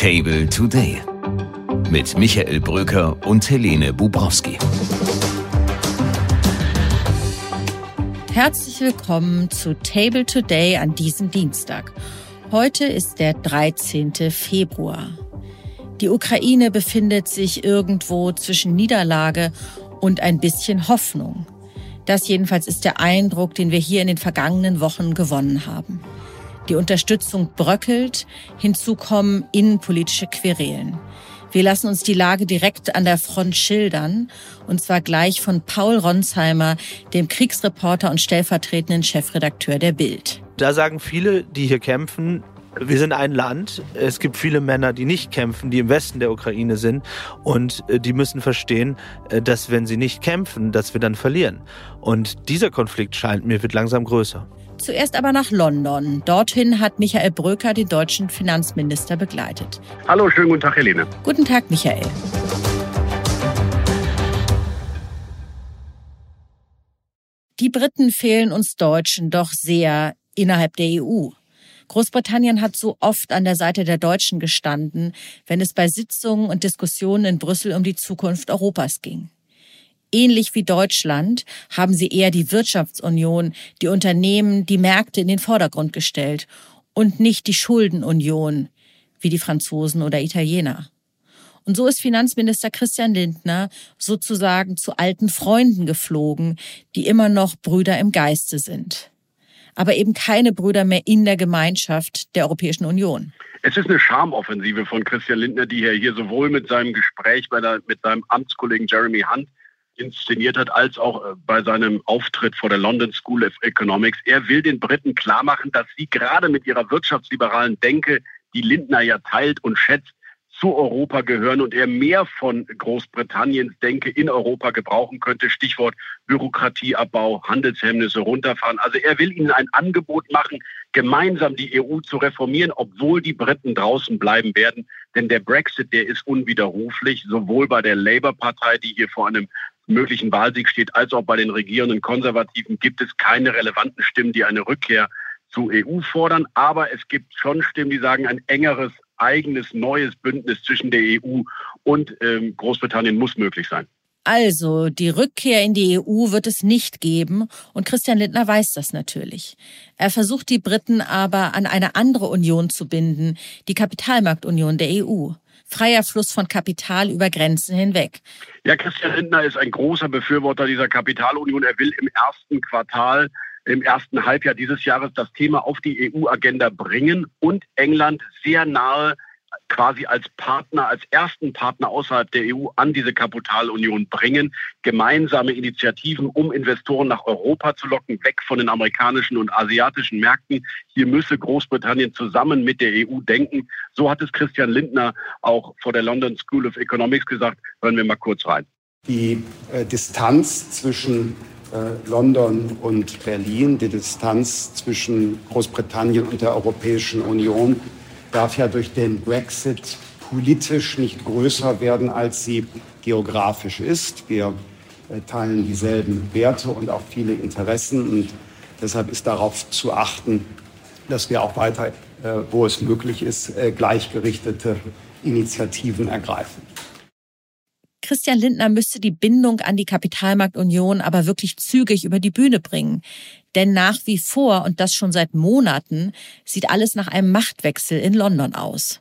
Table Today mit Michael Bröker und Helene Bubrowski. Herzlich willkommen zu Table Today an diesem Dienstag. Heute ist der 13. Februar. Die Ukraine befindet sich irgendwo zwischen Niederlage und ein bisschen Hoffnung. Das jedenfalls ist der Eindruck, den wir hier in den vergangenen Wochen gewonnen haben. Die Unterstützung bröckelt, hinzu kommen innenpolitische Querelen. Wir lassen uns die Lage direkt an der Front schildern, und zwar gleich von Paul Ronsheimer, dem Kriegsreporter und stellvertretenden Chefredakteur der Bild. Da sagen viele, die hier kämpfen, wir sind ein Land. Es gibt viele Männer, die nicht kämpfen, die im Westen der Ukraine sind. Und äh, die müssen verstehen, äh, dass wenn sie nicht kämpfen, dass wir dann verlieren. Und dieser Konflikt scheint mir wird langsam größer. Zuerst aber nach London. Dorthin hat Michael Bröker den deutschen Finanzminister begleitet. Hallo, schönen guten Tag, Helene. Guten Tag, Michael. Die Briten fehlen uns Deutschen doch sehr innerhalb der EU. Großbritannien hat so oft an der Seite der Deutschen gestanden, wenn es bei Sitzungen und Diskussionen in Brüssel um die Zukunft Europas ging. Ähnlich wie Deutschland haben sie eher die Wirtschaftsunion, die Unternehmen, die Märkte in den Vordergrund gestellt und nicht die Schuldenunion wie die Franzosen oder Italiener. Und so ist Finanzminister Christian Lindner sozusagen zu alten Freunden geflogen, die immer noch Brüder im Geiste sind. Aber eben keine Brüder mehr in der Gemeinschaft der Europäischen Union. Es ist eine Charmoffensive von Christian Lindner, die er hier sowohl mit seinem Gespräch der, mit seinem Amtskollegen Jeremy Hunt inszeniert hat, als auch äh, bei seinem Auftritt vor der London School of Economics. Er will den Briten klar machen, dass sie gerade mit ihrer wirtschaftsliberalen Denke, die Lindner ja teilt und schätzt, zu Europa gehören und er mehr von Großbritanniens Denke in Europa gebrauchen könnte. Stichwort Bürokratieabbau, Handelshemmnisse runterfahren. Also er will ihnen ein Angebot machen, gemeinsam die EU zu reformieren, obwohl die Briten draußen bleiben werden. Denn der Brexit, der ist unwiderruflich, sowohl bei der Labour-Partei, die hier vor einem möglichen Wahlsieg steht, als auch bei den regierenden Konservativen gibt es keine relevanten Stimmen, die eine Rückkehr zur EU fordern. Aber es gibt schon Stimmen, die sagen, ein engeres, eigenes, neues Bündnis zwischen der EU und ähm, Großbritannien muss möglich sein. Also, die Rückkehr in die EU wird es nicht geben und Christian Lindner weiß das natürlich. Er versucht die Briten aber an eine andere Union zu binden, die Kapitalmarktunion der EU freier Fluss von Kapital über Grenzen hinweg. Ja, Christian Lindner ist ein großer Befürworter dieser Kapitalunion. Er will im ersten Quartal, im ersten Halbjahr dieses Jahres das Thema auf die EU-Agenda bringen und England sehr nahe quasi als Partner, als ersten Partner außerhalb der EU an diese Kapitalunion bringen. Gemeinsame Initiativen, um Investoren nach Europa zu locken, weg von den amerikanischen und asiatischen Märkten. Hier müsse Großbritannien zusammen mit der EU denken. So hat es Christian Lindner auch vor der London School of Economics gesagt. Hören wir mal kurz rein. Die äh, Distanz zwischen London und Berlin, die Distanz zwischen Großbritannien und der Europäischen Union darf ja durch den Brexit politisch nicht größer werden, als sie geografisch ist. Wir äh, teilen dieselben Werte und auch viele Interessen. Und deshalb ist darauf zu achten, dass wir auch weiter, äh, wo es möglich ist, äh, gleichgerichtete Initiativen ergreifen. Christian Lindner müsste die Bindung an die Kapitalmarktunion aber wirklich zügig über die Bühne bringen. Denn nach wie vor, und das schon seit Monaten, sieht alles nach einem Machtwechsel in London aus.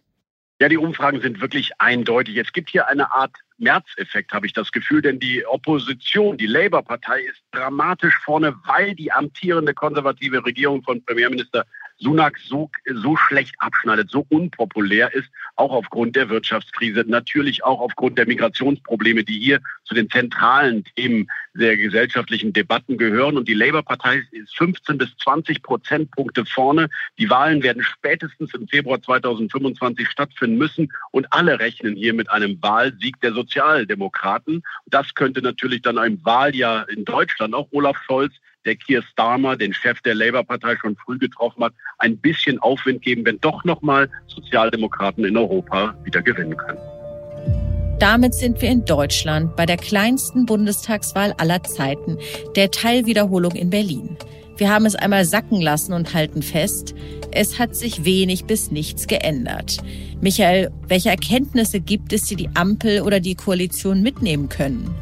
Ja, die Umfragen sind wirklich eindeutig. Es gibt hier eine Art Märzeffekt, habe ich das Gefühl, denn die Opposition, die Labour-Partei, ist dramatisch vorne, weil die amtierende konservative Regierung von Premierminister Sunak so, so schlecht abschneidet, so unpopulär ist, auch aufgrund der Wirtschaftskrise, natürlich auch aufgrund der Migrationsprobleme, die hier zu den zentralen Themen der gesellschaftlichen Debatten gehören. Und die Labour-Partei ist 15 bis 20 Prozentpunkte vorne. Die Wahlen werden spätestens im Februar 2025 stattfinden müssen. Und alle rechnen hier mit einem Wahlsieg der Sozialdemokraten. Das könnte natürlich dann ein Wahljahr in Deutschland, auch Olaf Scholz, der Keir Starmer, den Chef der Labour-Partei, schon früh getroffen hat, ein bisschen Aufwind geben, wenn doch nochmal Sozialdemokraten in Europa wieder gewinnen können. Damit sind wir in Deutschland bei der kleinsten Bundestagswahl aller Zeiten, der Teilwiederholung in Berlin. Wir haben es einmal sacken lassen und halten fest, es hat sich wenig bis nichts geändert. Michael, welche Erkenntnisse gibt es, die die Ampel oder die Koalition mitnehmen können?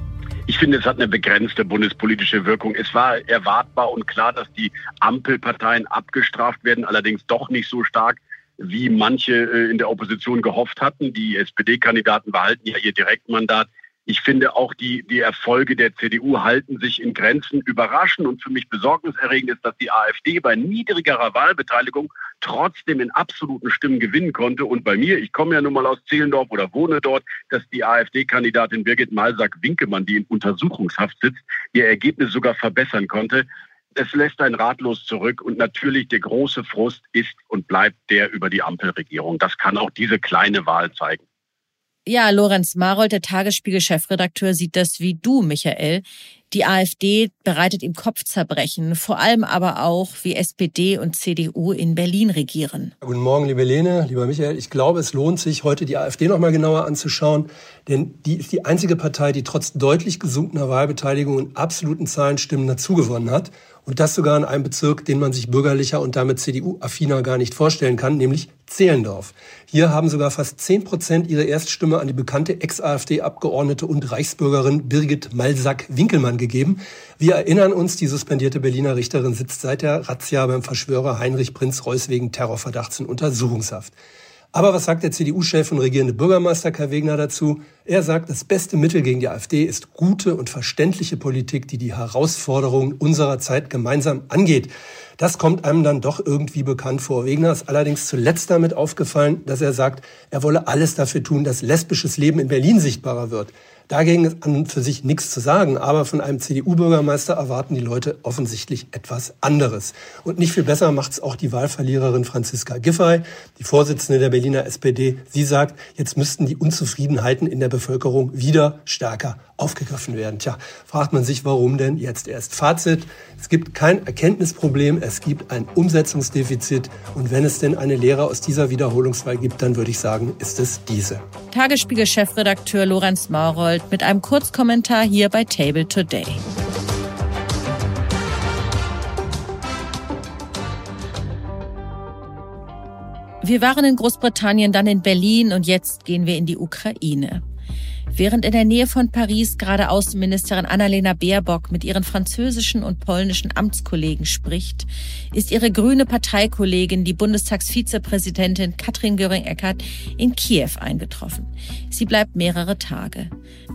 Ich finde, es hat eine begrenzte bundespolitische Wirkung. Es war erwartbar und klar, dass die Ampelparteien abgestraft werden, allerdings doch nicht so stark, wie manche äh, in der Opposition gehofft hatten. Die SPD-Kandidaten behalten ja ihr Direktmandat. Ich finde auch die, die Erfolge der CDU halten sich in Grenzen. Überraschend und für mich besorgniserregend ist, dass die AfD bei niedrigerer Wahlbeteiligung trotzdem in absoluten Stimmen gewinnen konnte. Und bei mir, ich komme ja nun mal aus Zehlendorf oder wohne dort, dass die AfD-Kandidatin Birgit Malsack-Winkemann, die in Untersuchungshaft sitzt, ihr Ergebnis sogar verbessern konnte. Es lässt einen ratlos zurück und natürlich der große Frust ist und bleibt der über die Ampelregierung. Das kann auch diese kleine Wahl zeigen. Ja, Lorenz Marold, der Tagesspiegel-Chefredakteur, sieht das wie du, Michael. Die AfD bereitet ihm Kopfzerbrechen, vor allem aber auch, wie SPD und CDU in Berlin regieren. Guten Morgen, liebe Lene, lieber Michael. Ich glaube, es lohnt sich, heute die AfD noch mal genauer anzuschauen, denn die ist die einzige Partei, die trotz deutlich gesunkener Wahlbeteiligung und absoluten Zahlenstimmen dazugewonnen hat. Und das sogar in einem Bezirk, den man sich bürgerlicher und damit CDU-affiner gar nicht vorstellen kann, nämlich Zehlendorf. Hier haben sogar fast 10 Prozent ihre Erststimme an die bekannte Ex-AfD-Abgeordnete und Reichsbürgerin Birgit Malsack-Winkelmann gegeben. Wir erinnern uns, die suspendierte Berliner Richterin sitzt seit der Razzia beim Verschwörer Heinrich Prinz Reuß wegen Terrorverdachts in Untersuchungshaft. Aber was sagt der CDU-Chef und regierende Bürgermeister Kai Wegner dazu? Er sagt, das beste Mittel gegen die AfD ist gute und verständliche Politik, die die Herausforderungen unserer Zeit gemeinsam angeht. Das kommt einem dann doch irgendwie bekannt vor. Wegner ist allerdings zuletzt damit aufgefallen, dass er sagt, er wolle alles dafür tun, dass lesbisches Leben in Berlin sichtbarer wird. Dagegen ist an und für sich nichts zu sagen, aber von einem CDU-Bürgermeister erwarten die Leute offensichtlich etwas anderes. Und nicht viel besser macht es auch die Wahlverliererin Franziska Giffey, die Vorsitzende der Berliner SPD. Sie sagt, jetzt müssten die Unzufriedenheiten in der Bevölkerung wieder stärker aufgegriffen werden. Tja, fragt man sich, warum denn jetzt erst? Fazit, es gibt kein Erkenntnisproblem, es gibt ein Umsetzungsdefizit. Und wenn es denn eine Lehre aus dieser Wiederholungswahl gibt, dann würde ich sagen, ist es diese. Tagesspiegel-Chefredakteur Lorenz Maurold mit einem Kurzkommentar hier bei Table Today. Wir waren in Großbritannien, dann in Berlin und jetzt gehen wir in die Ukraine. Während in der Nähe von Paris gerade Außenministerin Annalena Baerbock mit ihren französischen und polnischen Amtskollegen spricht, ist ihre grüne Parteikollegin, die Bundestagsvizepräsidentin Katrin Göring-Eckardt, in Kiew eingetroffen. Sie bleibt mehrere Tage.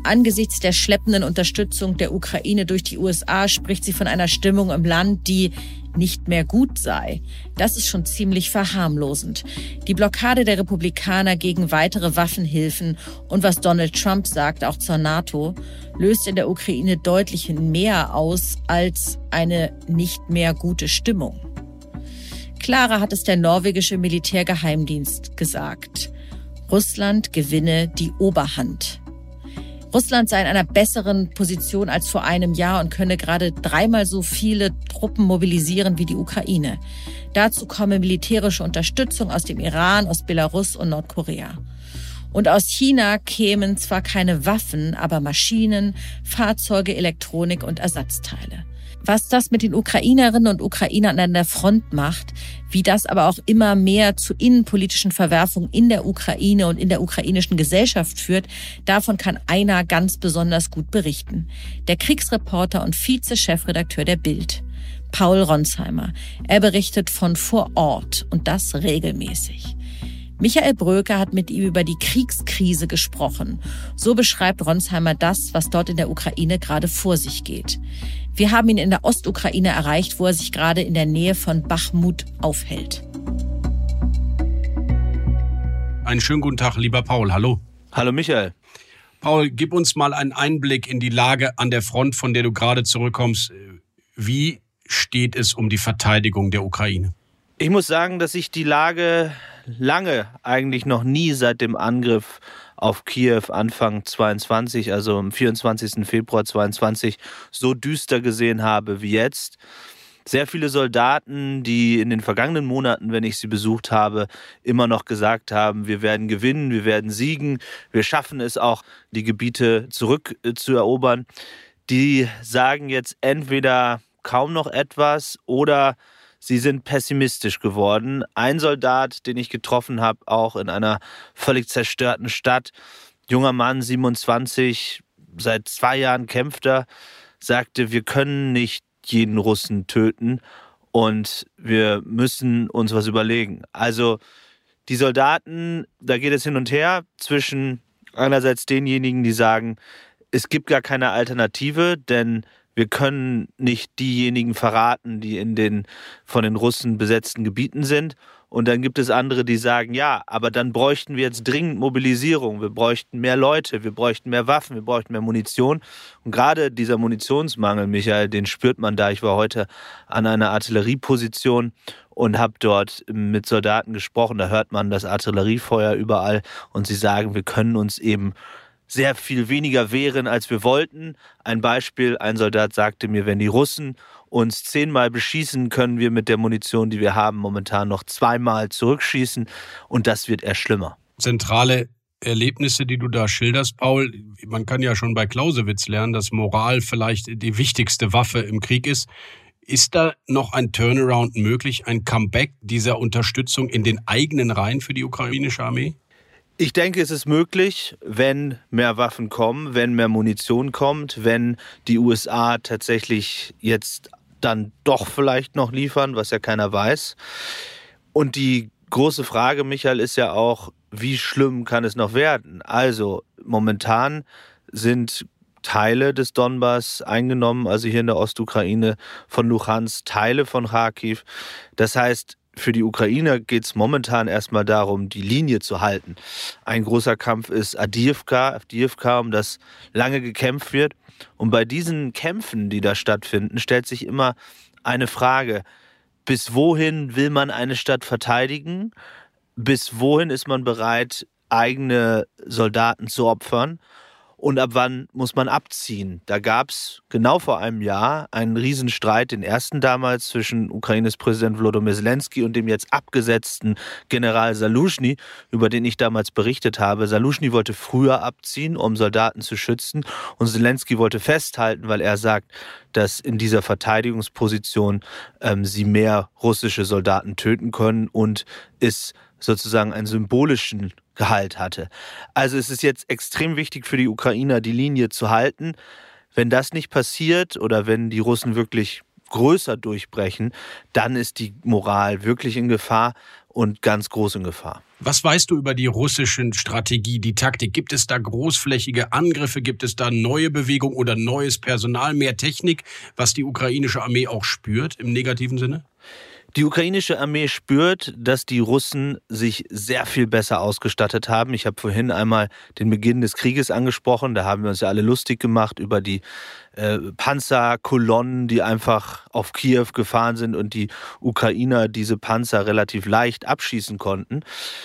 Angesichts der schleppenden Unterstützung der Ukraine durch die USA spricht sie von einer Stimmung im Land, die nicht mehr gut sei. Das ist schon ziemlich verharmlosend. Die Blockade der Republikaner gegen weitere Waffenhilfen und was Donald Trump sagt, auch zur NATO, löst in der Ukraine deutlich mehr aus als eine nicht mehr gute Stimmung. Klarer hat es der norwegische Militärgeheimdienst gesagt. Russland gewinne die Oberhand. Russland sei in einer besseren Position als vor einem Jahr und könne gerade dreimal so viele Truppen mobilisieren wie die Ukraine. Dazu komme militärische Unterstützung aus dem Iran, aus Belarus und Nordkorea. Und aus China kämen zwar keine Waffen, aber Maschinen, Fahrzeuge, Elektronik und Ersatzteile was das mit den Ukrainerinnen und Ukrainern an der Front macht, wie das aber auch immer mehr zu innenpolitischen Verwerfungen in der Ukraine und in der ukrainischen Gesellschaft führt, davon kann einer ganz besonders gut berichten. Der Kriegsreporter und Vize-Chefredakteur der Bild. Paul Ronsheimer. Er berichtet von vor Ort und das regelmäßig. Michael Bröker hat mit ihm über die Kriegskrise gesprochen. So beschreibt Ronsheimer das, was dort in der Ukraine gerade vor sich geht. Wir haben ihn in der Ostukraine erreicht, wo er sich gerade in der Nähe von Bachmut aufhält. Einen schönen guten Tag, lieber Paul. Hallo. Hallo Michael. Paul, gib uns mal einen Einblick in die Lage an der Front, von der du gerade zurückkommst. Wie steht es um die Verteidigung der Ukraine? Ich muss sagen, dass ich die Lage lange, eigentlich noch nie seit dem Angriff auf Kiew Anfang 22, also am 24. Februar 22, so düster gesehen habe wie jetzt. Sehr viele Soldaten, die in den vergangenen Monaten, wenn ich sie besucht habe, immer noch gesagt haben, wir werden gewinnen, wir werden siegen, wir schaffen es auch, die Gebiete zurückzuerobern, die sagen jetzt entweder kaum noch etwas oder sie sind pessimistisch geworden. Ein Soldat, den ich getroffen habe, auch in einer völlig zerstörten Stadt, junger Mann, 27, seit zwei Jahren kämpft er, sagte, wir können nicht jeden Russen töten und wir müssen uns was überlegen. Also die Soldaten, da geht es hin und her zwischen einerseits denjenigen, die sagen, es gibt gar keine Alternative, denn wir können nicht diejenigen verraten, die in den von den Russen besetzten Gebieten sind. Und dann gibt es andere, die sagen, ja, aber dann bräuchten wir jetzt dringend Mobilisierung. Wir bräuchten mehr Leute, wir bräuchten mehr Waffen, wir bräuchten mehr Munition. Und gerade dieser Munitionsmangel, Michael, den spürt man da. Ich war heute an einer Artillerieposition und habe dort mit Soldaten gesprochen. Da hört man das Artilleriefeuer überall und sie sagen, wir können uns eben sehr viel weniger wehren, als wir wollten. Ein Beispiel, ein Soldat sagte mir, wenn die Russen uns zehnmal beschießen, können wir mit der Munition, die wir haben, momentan noch zweimal zurückschießen und das wird eher schlimmer. Zentrale Erlebnisse, die du da schilderst, Paul. Man kann ja schon bei Clausewitz lernen, dass Moral vielleicht die wichtigste Waffe im Krieg ist. Ist da noch ein Turnaround möglich, ein Comeback dieser Unterstützung in den eigenen Reihen für die ukrainische Armee? Ich denke, es ist möglich, wenn mehr Waffen kommen, wenn mehr Munition kommt, wenn die USA tatsächlich jetzt dann doch vielleicht noch liefern, was ja keiner weiß. Und die große Frage, Michael, ist ja auch, wie schlimm kann es noch werden? Also momentan sind Teile des Donbass eingenommen, also hier in der Ostukraine von Luhansk, Teile von Kharkiv. Das heißt, für die Ukrainer geht es momentan erstmal darum, die Linie zu halten. Ein großer Kampf ist Adivka, Adivka, um das lange gekämpft wird. Und bei diesen Kämpfen, die da stattfinden, stellt sich immer eine Frage, bis wohin will man eine Stadt verteidigen? Bis wohin ist man bereit, eigene Soldaten zu opfern? Und ab wann muss man abziehen. Da gab es genau vor einem Jahr einen Riesenstreit, den ersten damals zwischen Ukraines Präsident Volodymyr Zelensky und dem jetzt abgesetzten General Salushny, über den ich damals berichtet habe. Salushny wollte früher abziehen, um Soldaten zu schützen und Zelensky wollte festhalten, weil er sagt, dass in dieser Verteidigungsposition ähm, sie mehr russische Soldaten töten können und ist sozusagen einen symbolischen Gehalt hatte. Also es ist jetzt extrem wichtig für die Ukrainer, die Linie zu halten. Wenn das nicht passiert oder wenn die Russen wirklich größer durchbrechen, dann ist die Moral wirklich in Gefahr und ganz groß in Gefahr. Was weißt du über die russische Strategie, die Taktik? Gibt es da großflächige Angriffe? Gibt es da neue Bewegung oder neues Personal, mehr Technik, was die ukrainische Armee auch spürt im negativen Sinne? Die ukrainische Armee spürt, dass die Russen sich sehr viel besser ausgestattet haben. Ich habe vorhin einmal den Beginn des Krieges angesprochen. Da haben wir uns ja alle lustig gemacht über die äh, Panzerkolonnen, die einfach auf Kiew gefahren sind und die Ukrainer diese Panzer relativ leicht abschießen konnten.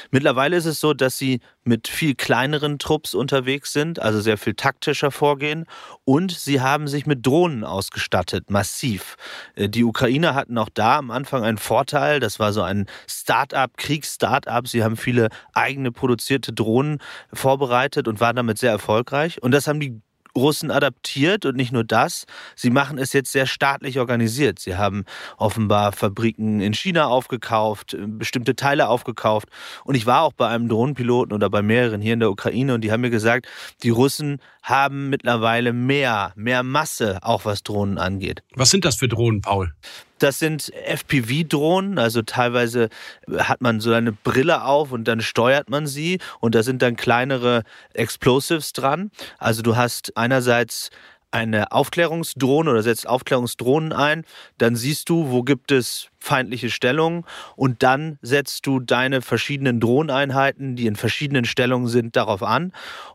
Mittlerweile ist es so, dass sie mit viel kleineren Trupps unterwegs sind, also sehr viel taktischer vorgehen und sie haben sich mit Drohnen ausgestattet, massiv. Äh, die Ukrainer hatten auch da am Anfang einen Vorteil, das war so ein Start-up, Kriegs-Start-up. Sie haben viele eigene produzierte Drohnen vorbereitet und waren damit sehr erfolgreich und das haben die Russen adaptiert und nicht nur das, sie machen es jetzt sehr staatlich organisiert. Sie haben offenbar Fabriken in China aufgekauft, bestimmte Teile aufgekauft. Und ich war auch bei einem Drohnenpiloten oder bei mehreren hier in der Ukraine und die haben mir gesagt, die Russen haben mittlerweile mehr, mehr Masse, auch was Drohnen angeht. Was sind das für Drohnen, Paul? Das sind FPV-Drohnen, also teilweise hat man so eine Brille auf und dann steuert man sie und da sind dann kleinere Explosives dran. Also du hast einerseits eine Aufklärungsdrohne oder setzt Aufklärungsdrohnen ein, dann siehst du, wo gibt es feindliche Stellungen und dann setzt du deine verschiedenen Drohneinheiten, die in verschiedenen Stellungen sind, darauf an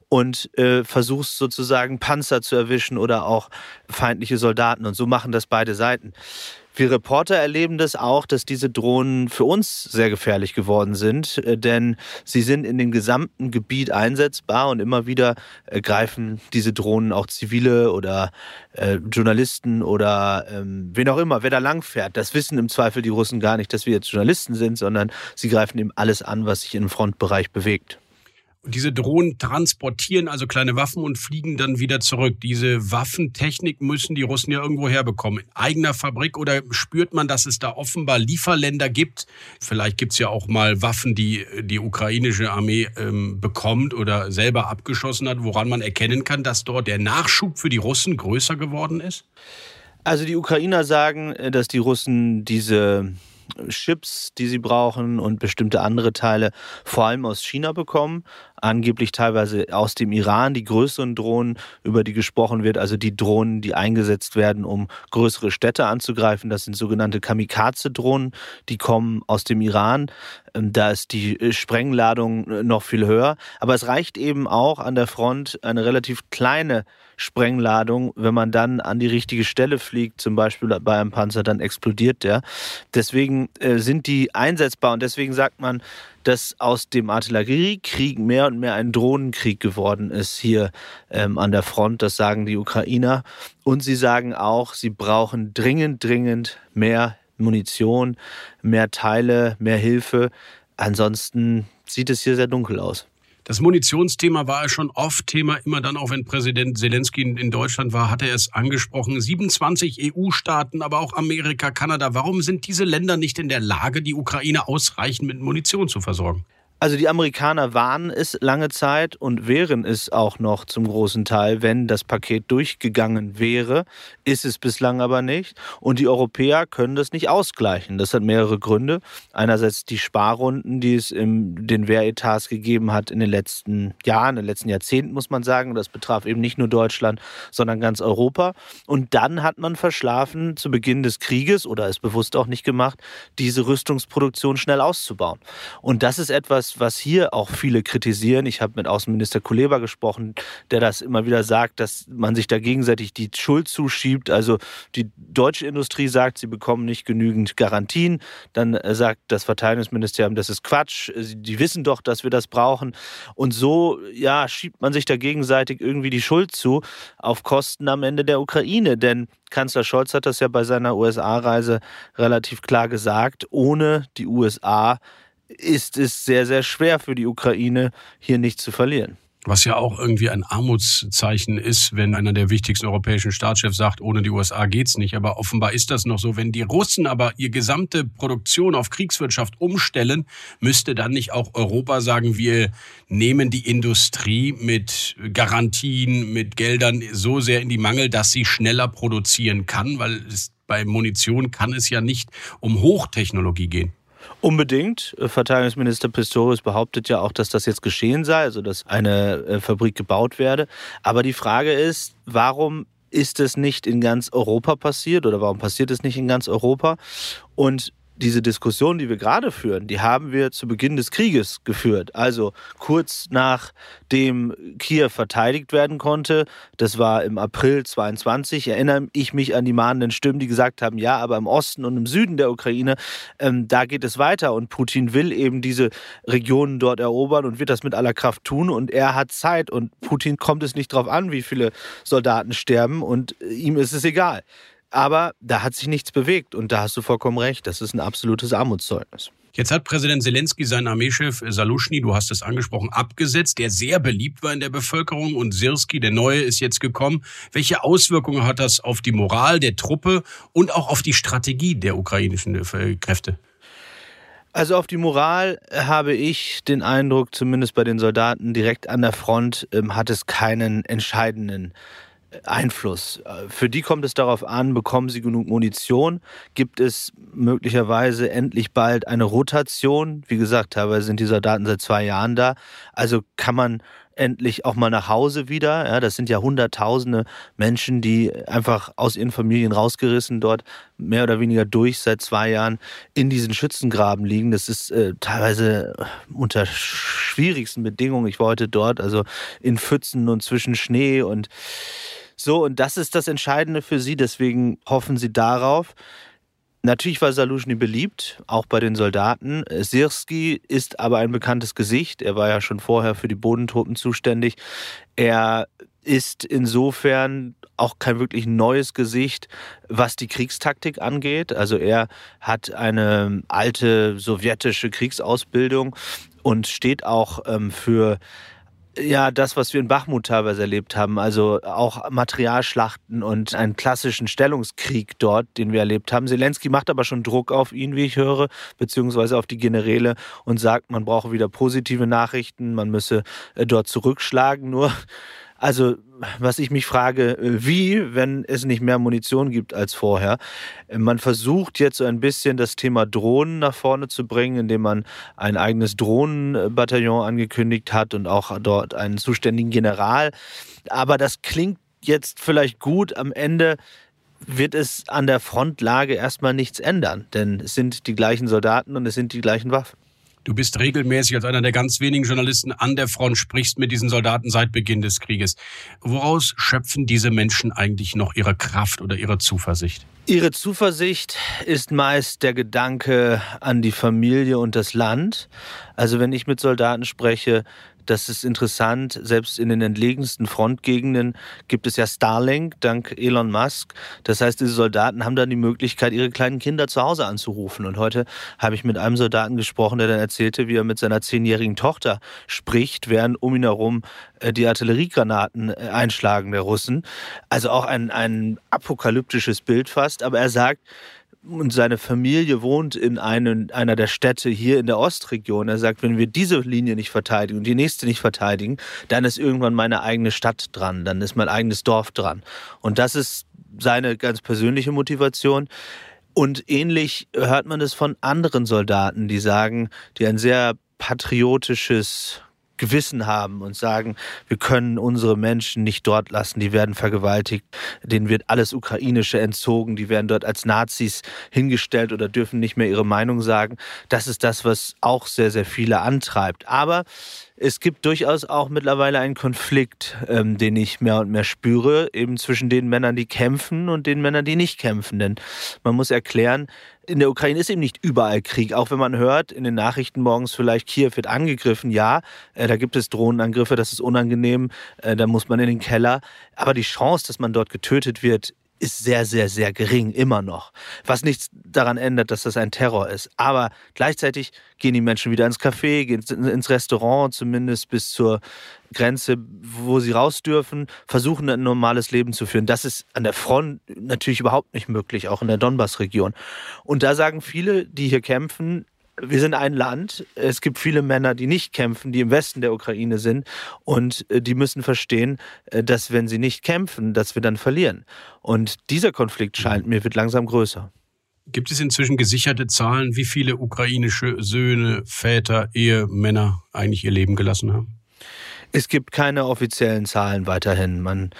und äh, versuchst sozusagen Panzer zu erwischen oder auch feindliche Soldaten und so machen das beide Seiten. Wir Reporter erleben das auch, dass diese Drohnen für uns sehr gefährlich geworden sind, äh, denn sie sind in dem gesamten Gebiet einsetzbar und immer wieder äh, greifen diese Drohnen auch Zivile oder äh, Journalisten oder ähm, wen auch immer, wer da langfährt. Das wissen im Zweifel die Russen gar nicht, dass wir jetzt Journalisten sind, sondern sie greifen eben alles an, was sich im Frontbereich bewegt. Diese Drohnen transportieren also kleine Waffen und fliegen dann wieder zurück. Diese Waffentechnik müssen die Russen ja irgendwo herbekommen. In eigener Fabrik oder spürt man, dass es da offenbar Lieferländer gibt? Vielleicht gibt es ja auch mal Waffen, die die ukrainische Armee ähm, bekommt oder selber abgeschossen hat, woran man erkennen kann, dass dort der Nachschub für die Russen größer geworden ist? Also die Ukrainer sagen, äh, dass die Russen diese Chips, die sie brauchen und bestimmte andere Teile vor allem aus China bekommen angeblich teilweise aus dem Iran die größeren Drohnen, über die gesprochen wird, also die Drohnen, die eingesetzt werden, um größere Städte anzugreifen. Das sind sogenannte Kamikaze-Drohnen, die kommen aus dem Iran. Ähm, da ist die äh, Sprengladung äh, noch viel höher. Aber es reicht eben auch an der Front eine relativ kleine Sprengladung. Wenn man dann an die richtige Stelle fliegt, zum Beispiel bei einem Panzer, dann explodiert der. Deswegen äh, sind die einsetzbar und deswegen sagt man, dass aus dem Artilleriekrieg mehr und mehr ein Drohnenkrieg geworden ist hier ähm, an der Front. Das sagen die Ukrainer. Und sie sagen auch, sie brauchen dringend, dringend mehr Munition, mehr Teile, mehr Hilfe. Ansonsten sieht es hier sehr dunkel aus. Das Munitionsthema war schon oft Thema, immer dann auch, wenn Präsident Zelensky in Deutschland war, hat er es angesprochen. 27 EU-Staaten, aber auch Amerika, Kanada. Warum sind diese Länder nicht in der Lage, die Ukraine ausreichend mit Munition zu versorgen? Also die Amerikaner waren es lange Zeit und wären es auch noch zum großen Teil, wenn das Paket durchgegangen wäre, ist es bislang aber nicht. Und die Europäer können das nicht ausgleichen. Das hat mehrere Gründe. Einerseits die Sparrunden, die es in den Wehretats gegeben hat in den letzten Jahren, in den letzten Jahrzehnten, muss man sagen. Das betraf eben nicht nur Deutschland, sondern ganz Europa. Und dann hat man verschlafen, zu Beginn des Krieges oder es bewusst auch nicht gemacht, diese Rüstungsproduktion schnell auszubauen. Und das ist etwas, was hier auch viele kritisieren. Ich habe mit Außenminister Kuleba gesprochen, der das immer wieder sagt, dass man sich da gegenseitig die Schuld zuschiebt. Also die deutsche Industrie sagt, sie bekommen nicht genügend Garantien. Dann äh, sagt das Verteidigungsministerium, das ist Quatsch. Die wissen doch, dass wir das brauchen. Und so, ja, schiebt man sich da gegenseitig irgendwie die Schuld zu auf Kosten am Ende der Ukraine. Denn Kanzler Scholz hat das ja bei seiner USA-Reise relativ klar gesagt. Ohne die USA ist es sehr, sehr schwer für die Ukraine, hier nicht zu verlieren. Was ja auch irgendwie ein Armutszeichen ist, wenn einer der wichtigsten europäischen Staatschefs sagt, ohne die USA geht's nicht. Aber offenbar ist das noch so. Wenn die Russen aber ihr gesamte Produktion auf Kriegswirtschaft umstellen, müsste dann nicht auch Europa sagen, wir nehmen die Industrie mit Garantien, mit Geldern so sehr in die Mangel, dass sie schneller produzieren kann, weil es, bei Munition kann es ja nicht um Hochtechnologie gehen. Unbedingt. Äh, Verteidigungsminister Pistorius behauptet ja auch, dass das jetzt geschehen sei, also dass eine äh, Fabrik gebaut werde. Aber die Frage ist, warum ist es nicht in ganz Europa passiert oder warum passiert es nicht in ganz Europa? Und diese Diskussion, die wir gerade führen, die haben wir zu Beginn des Krieges geführt. Also kurz nachdem Kiew verteidigt werden konnte, das war im April 22, erinnere ich mich an die mahnenden Stimmen, die gesagt haben, ja, aber im Osten und im Süden der Ukraine, ähm, da geht es weiter und Putin will eben diese Regionen dort erobern und wird das mit aller Kraft tun und er hat Zeit und Putin kommt es nicht darauf an, wie viele Soldaten sterben und ihm ist es egal. Aber da hat sich nichts bewegt und da hast du vollkommen recht. Das ist ein absolutes Armutszeugnis. Jetzt hat Präsident Zelensky seinen Armeechef Salushny, du hast es angesprochen, abgesetzt, der sehr beliebt war in der Bevölkerung und Sirski, der Neue, ist jetzt gekommen. Welche Auswirkungen hat das auf die Moral der Truppe und auch auf die Strategie der ukrainischen äh, Kräfte? Also auf die Moral habe ich den Eindruck, zumindest bei den Soldaten direkt an der Front, ähm, hat es keinen entscheidenden Einfluss. Für die kommt es darauf an, bekommen sie genug Munition? Gibt es möglicherweise endlich bald eine Rotation? Wie gesagt, teilweise sind die Soldaten seit zwei Jahren da. Also kann man endlich auch mal nach Hause wieder. Ja, das sind ja Hunderttausende Menschen, die einfach aus ihren Familien rausgerissen dort mehr oder weniger durch seit zwei Jahren in diesen Schützengraben liegen. Das ist äh, teilweise unter schwierigsten Bedingungen. Ich war heute dort, also in Pfützen und zwischen Schnee und so, und das ist das Entscheidende für sie, deswegen hoffen sie darauf. Natürlich war Salushny beliebt, auch bei den Soldaten. Sirski ist aber ein bekanntes Gesicht. Er war ja schon vorher für die Bodentruppen zuständig. Er ist insofern auch kein wirklich neues Gesicht, was die Kriegstaktik angeht. Also er hat eine alte sowjetische Kriegsausbildung und steht auch ähm, für Ja, das, was wir in Bachmut teilweise erlebt haben, also auch Materialschlachten und einen klassischen Stellungskrieg dort, den wir erlebt haben. Zelensky macht aber schon Druck auf ihn, wie ich höre, beziehungsweise auf die Generäle und sagt, man brauche wieder positive Nachrichten, man müsse äh, dort zurückschlagen. Nur also, was ich mich frage, äh, wie, wenn es nicht mehr Munition gibt als vorher? Äh, man versucht jetzt so ein bisschen das Thema Drohnen nach vorne zu bringen, indem man ein eigenes Drohnenbataillon angekündigt hat und auch dort einen zuständigen General. Aber das klingt jetzt vielleicht gut. Am Ende wird es an der Frontlage erstmal nichts ändern, denn es sind die gleichen Soldaten und es sind die gleichen Waffen. Du bist regelmäßig als einer der ganz wenigen Journalisten an der Front, sprichst mit diesen Soldaten seit Beginn des Krieges. Woraus schöpfen diese Menschen eigentlich noch ihre Kraft oder ihre Zuversicht? Ihre Zuversicht ist meist der Gedanke an die Familie und das Land. Also wenn ich mit Soldaten spreche, das ist interessant. Selbst in den entlegensten Frontgegenden gibt es ja Starlink dank Elon Musk. Das heißt, diese Soldaten haben dann die Möglichkeit, ihre kleinen Kinder zu Hause anzurufen. Und heute habe ich mit einem Soldaten gesprochen, der dann erzählte, wie er mit seiner zehnjährigen Tochter spricht, während um ihn herum äh, die Artilleriegranaten äh, einschlagen der Russen. Also auch ein, ein apokalyptisches Bild fast. Aber er sagt, und seine Familie wohnt in einen, einer der Städte hier in der Ostregion. Er sagt, wenn wir diese Linie nicht verteidigen und die nächste nicht verteidigen, dann ist irgendwann meine eigene Stadt dran, dann ist mein eigenes Dorf dran. Und das ist seine ganz persönliche Motivation. Und ähnlich hört man es von anderen Soldaten, die sagen, die ein sehr patriotisches Gewissen haben und sagen, wir können unsere Menschen nicht dort lassen, die werden vergewaltigt, denen wird alles Ukrainische entzogen, die werden dort als Nazis hingestellt oder dürfen nicht mehr ihre Meinung sagen. Das ist das, was auch sehr, sehr viele antreibt. Aber es gibt durchaus auch mittlerweile einen Konflikt, ähm, den ich mehr und mehr spüre, eben zwischen den Männern, die kämpfen und den Männern, die nicht kämpfen. Denn man muss erklären, in der Ukraine ist eben nicht überall Krieg. Auch wenn man hört in den Nachrichten morgens vielleicht, Kiew wird angegriffen. Ja, äh, da gibt es Drohnenangriffe, das ist unangenehm, äh, da muss man in den Keller. Aber die Chance, dass man dort getötet wird, ist sehr, sehr, sehr gering, immer noch. Was nichts daran ändert, dass das ein Terror ist. Aber gleichzeitig gehen die Menschen wieder ins Café, gehen ins Restaurant, zumindest bis zur Grenze, wo sie raus dürfen, versuchen ein normales Leben zu führen. Das ist an der Front natürlich überhaupt nicht möglich, auch in der Donbass-Region. Und da sagen viele, die hier kämpfen, wir sind ein Land. Es gibt viele Männer, die nicht kämpfen, die im Westen der Ukraine sind. Und äh, die müssen verstehen, äh, dass wenn sie nicht kämpfen, dass wir dann verlieren. Und dieser Konflikt scheint mir wird langsam größer. Gibt es inzwischen gesicherte Zahlen, wie viele ukrainische Söhne, Väter, Ehemänner eigentlich ihr Leben gelassen haben? Es gibt keine offiziellen Zahlen weiterhin. Man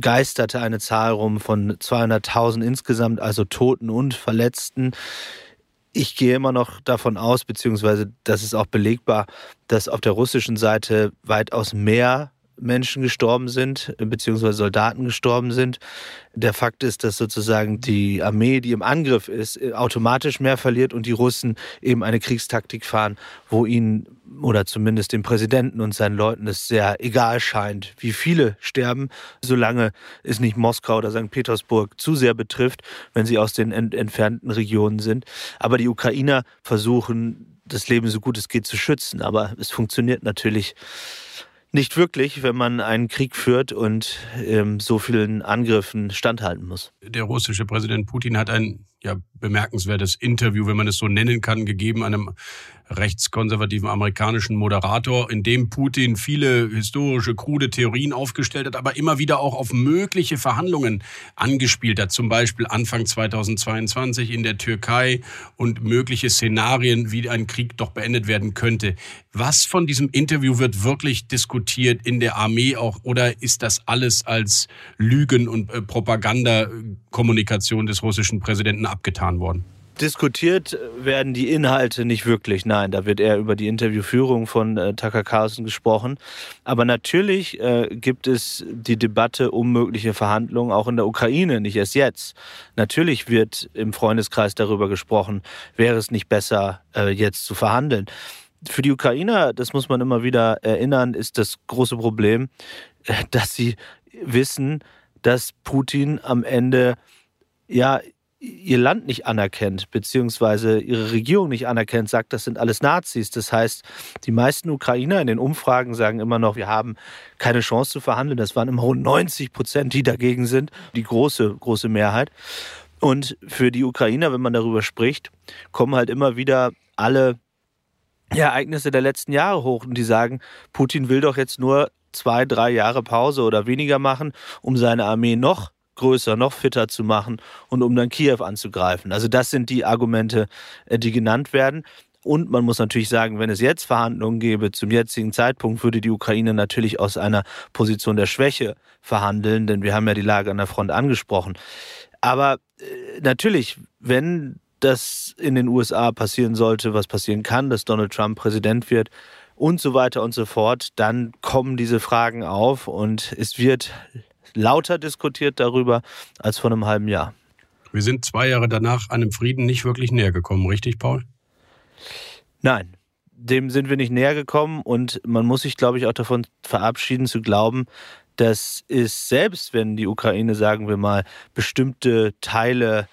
geisterte eine Zahl rum von 200.000 insgesamt, also Toten und Verletzten ich gehe immer noch davon aus, beziehungsweise das ist auch belegbar, dass auf der russischen Seite weitaus mehr Menschen gestorben sind, beziehungsweise Soldaten gestorben sind. Der Fakt ist, dass sozusagen die Armee, die im Angriff ist, automatisch mehr verliert und die Russen eben eine Kriegstaktik fahren, wo ihnen oder zumindest dem Präsidenten und seinen Leuten es sehr egal scheint, wie viele sterben, solange es nicht Moskau oder St. Petersburg zu sehr betrifft, wenn sie aus den ent entfernten Regionen sind. Aber die Ukrainer versuchen, das Leben so gut es geht zu schützen. Aber es funktioniert natürlich nicht wirklich, wenn man einen Krieg führt und ähm, so vielen Angriffen standhalten muss. Der russische Präsident Putin hat ein ja, bemerkenswertes Interview, wenn man es so nennen kann, gegeben einem rechtskonservativen amerikanischen Moderator, in dem Putin viele historische, krude Theorien aufgestellt hat, aber immer wieder auch auf mögliche Verhandlungen angespielt hat. Zum Beispiel Anfang 2022 in der Türkei und mögliche Szenarien, wie ein Krieg doch beendet werden könnte. Was von diesem Interview wird wirklich diskutiert in der Armee auch oder ist das alles als Lügen und äh, Propagandakommunikation des russischen Präsidenten abgetan worden? Diskutiert werden die Inhalte nicht wirklich. Nein, da wird eher über die Interviewführung von äh, Tucker Carlson gesprochen. Aber natürlich äh, gibt es die Debatte um mögliche Verhandlungen auch in der Ukraine, nicht erst jetzt. Natürlich wird im Freundeskreis darüber gesprochen, wäre es nicht besser, äh, jetzt zu verhandeln. Für die Ukrainer, das muss man immer wieder erinnern, ist das große Problem, äh, dass sie wissen, dass Putin am Ende ja ihr Land nicht anerkennt, beziehungsweise ihre Regierung nicht anerkennt, sagt, das sind alles Nazis. Das heißt, die meisten Ukrainer in den Umfragen sagen immer noch, wir haben keine Chance zu verhandeln. Das waren immer rund 90 Prozent, die dagegen sind, die große, große Mehrheit. Und für die Ukrainer, wenn man darüber spricht, kommen halt immer wieder alle Ereignisse der letzten Jahre hoch und die sagen, Putin will doch jetzt nur zwei, drei Jahre Pause oder weniger machen, um seine Armee noch größer, noch fitter zu machen und um dann Kiew anzugreifen. Also das sind die Argumente, äh, die genannt werden. Und man muss natürlich sagen, wenn es jetzt Verhandlungen gäbe, zum jetzigen Zeitpunkt würde die Ukraine natürlich aus einer Position der Schwäche verhandeln, denn wir haben ja die Lage an der Front angesprochen. Aber äh, natürlich, wenn das in den USA passieren sollte, was passieren kann, dass Donald Trump Präsident wird und so weiter und so fort, dann kommen diese Fragen auf und es wird lauter diskutiert darüber als vor einem halben Jahr. Wir sind zwei Jahre danach einem Frieden nicht wirklich näher gekommen, richtig, Paul? Nein, dem sind wir nicht näher gekommen und man muss sich, glaube ich, auch davon verabschieden zu glauben, dass es selbst, wenn die Ukraine, sagen wir mal, bestimmte Teile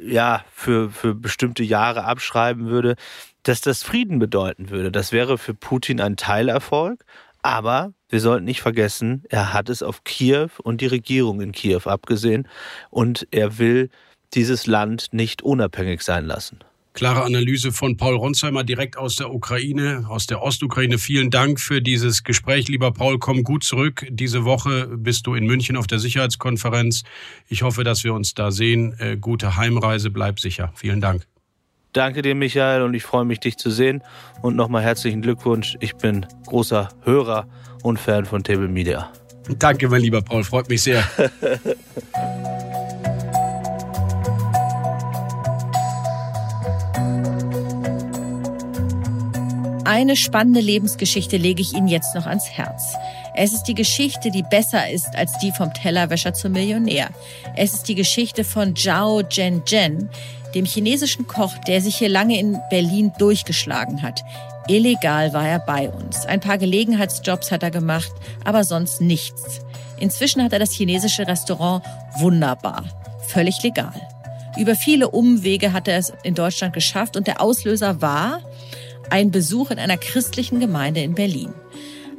ja, für, für bestimmte Jahre abschreiben würde, dass das Frieden bedeuten würde. Das wäre für Putin ein Teilerfolg, aber wir sollten nicht vergessen, er hat es auf Kiew und die Regierung in Kiew abgesehen und er will dieses Land nicht unabhängig sein lassen. Klare Analyse von Paul Ronsheimer direkt aus der Ukraine, aus der Ostukraine. Vielen Dank für dieses Gespräch. Lieber Paul, komm gut zurück. Diese Woche bist du in München auf der Sicherheitskonferenz. Ich hoffe, dass wir uns da sehen. Äh, gute Heimreise, bleib sicher. Vielen Dank. Danke dir, Michael, und ich freue mich, dich zu sehen. Und nochmal herzlichen Glückwunsch. Ich bin großer Hörer und Fan von Table Media. Danke, mein lieber Paul, freut mich sehr. Eine spannende Lebensgeschichte lege ich Ihnen jetzt noch ans Herz. Es ist die Geschichte, die besser ist als die vom Tellerwäscher zum Millionär. Es ist die Geschichte von Zhao Zhenzhen, dem chinesischen Koch, der sich hier lange in Berlin durchgeschlagen hat. Illegal war er bei uns. Ein paar Gelegenheitsjobs hat er gemacht, aber sonst nichts. Inzwischen hat er das chinesische Restaurant wunderbar. Völlig legal. Über viele Umwege hat er es in Deutschland geschafft und der Auslöser war, ein Besuch in einer christlichen Gemeinde in Berlin.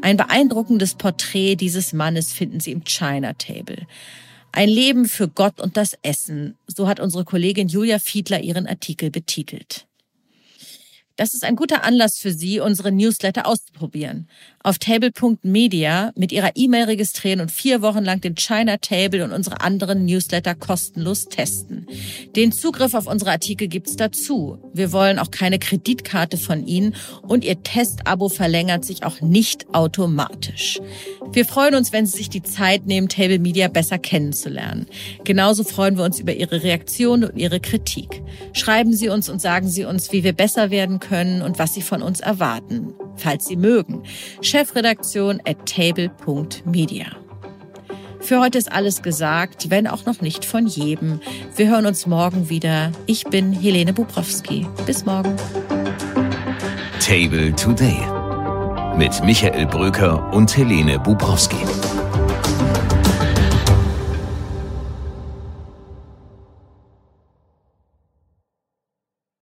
Ein beeindruckendes Porträt dieses Mannes finden Sie im China Table. Ein Leben für Gott und das Essen, so hat unsere Kollegin Julia Fiedler ihren Artikel betitelt. Das ist ein guter Anlass für Sie, unsere Newsletter auszuprobieren. Auf table.media mit Ihrer E-Mail registrieren und vier Wochen lang den China Table und unsere anderen Newsletter kostenlos testen. Den Zugriff auf unsere Artikel gibt's dazu. Wir wollen auch keine Kreditkarte von Ihnen und Ihr Testabo verlängert sich auch nicht automatisch. Wir freuen uns, wenn Sie sich die Zeit nehmen, Table Media besser kennenzulernen. Genauso freuen wir uns über Ihre Reaktion und Ihre Kritik. Schreiben Sie uns und sagen Sie uns, wie wir besser werden können und was Sie von uns erwarten, falls Sie mögen. Chefredaktion at table.media. Für heute ist alles gesagt, wenn auch noch nicht von jedem. Wir hören uns morgen wieder. Ich bin Helene Bubrowski. Bis morgen. Table Today mit Michael Bröker und Helene Bubrowski.